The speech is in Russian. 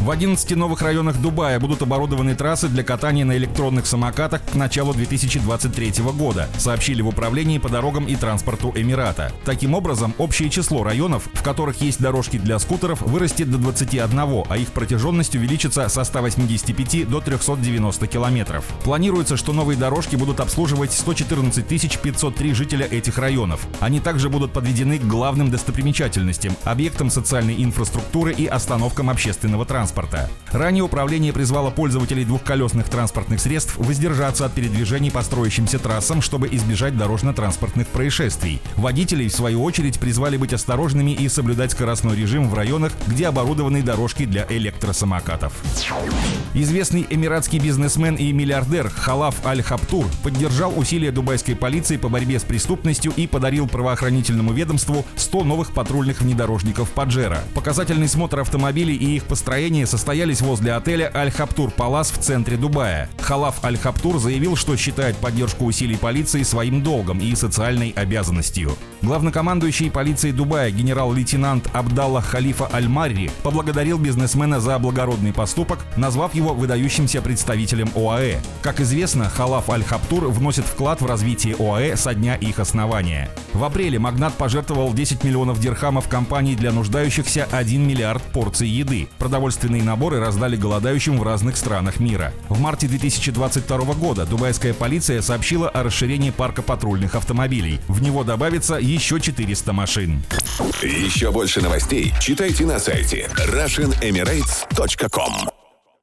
В 11 новых районах Дубая будут оборудованы трассы для катания на электронных самокатах к началу 2023 года, сообщили в Управлении по дорогам и транспорту Эмирата. Таким образом, общее число районов, в которых есть дорожки для скутеров, вырастет до 21, а их протяженность увеличится со 185 до 390 километров. Планируется, что новые дорожки будут обслуживать 114 503 жителя этих районов. Они также будут подведены к главным достопримечательностям, объектам социальной инфраструктуры и остановкам общественного транспорта транспорта. Ранее управление призвало пользователей двухколесных транспортных средств воздержаться от передвижений по строящимся трассам, чтобы избежать дорожно-транспортных происшествий. Водителей, в свою очередь, призвали быть осторожными и соблюдать скоростной режим в районах, где оборудованы дорожки для электросамокатов. Известный эмиратский бизнесмен и миллиардер Халаф Аль-Хаптур поддержал усилия дубайской полиции по борьбе с преступностью и подарил правоохранительному ведомству 100 новых патрульных внедорожников Паджера. Показательный смотр автомобилей и их построение состоялись возле отеля Аль-Хаптур Палас в центре Дубая. Халаф Аль-Хаптур заявил, что считает поддержку усилий полиции своим долгом и социальной обязанностью. Главнокомандующий полиции Дубая генерал-лейтенант Абдалла Халифа Аль-Марри поблагодарил бизнесмена за благородный поступок, назвав его выдающимся представителем ОАЭ. Как известно, Халаф Аль-Хаптур вносит вклад в развитие ОАЭ со дня их основания. В апреле магнат пожертвовал 10 миллионов дирхамов компании для нуждающихся 1 миллиард порций еды. Продовольственные наборы раздали голодающим в разных странах мира. В марте 2022 года дубайская полиция сообщила о расширении парка патрульных автомобилей. В него добавится еще 400 машин. Еще больше новостей читайте на сайте RussianEmirates.com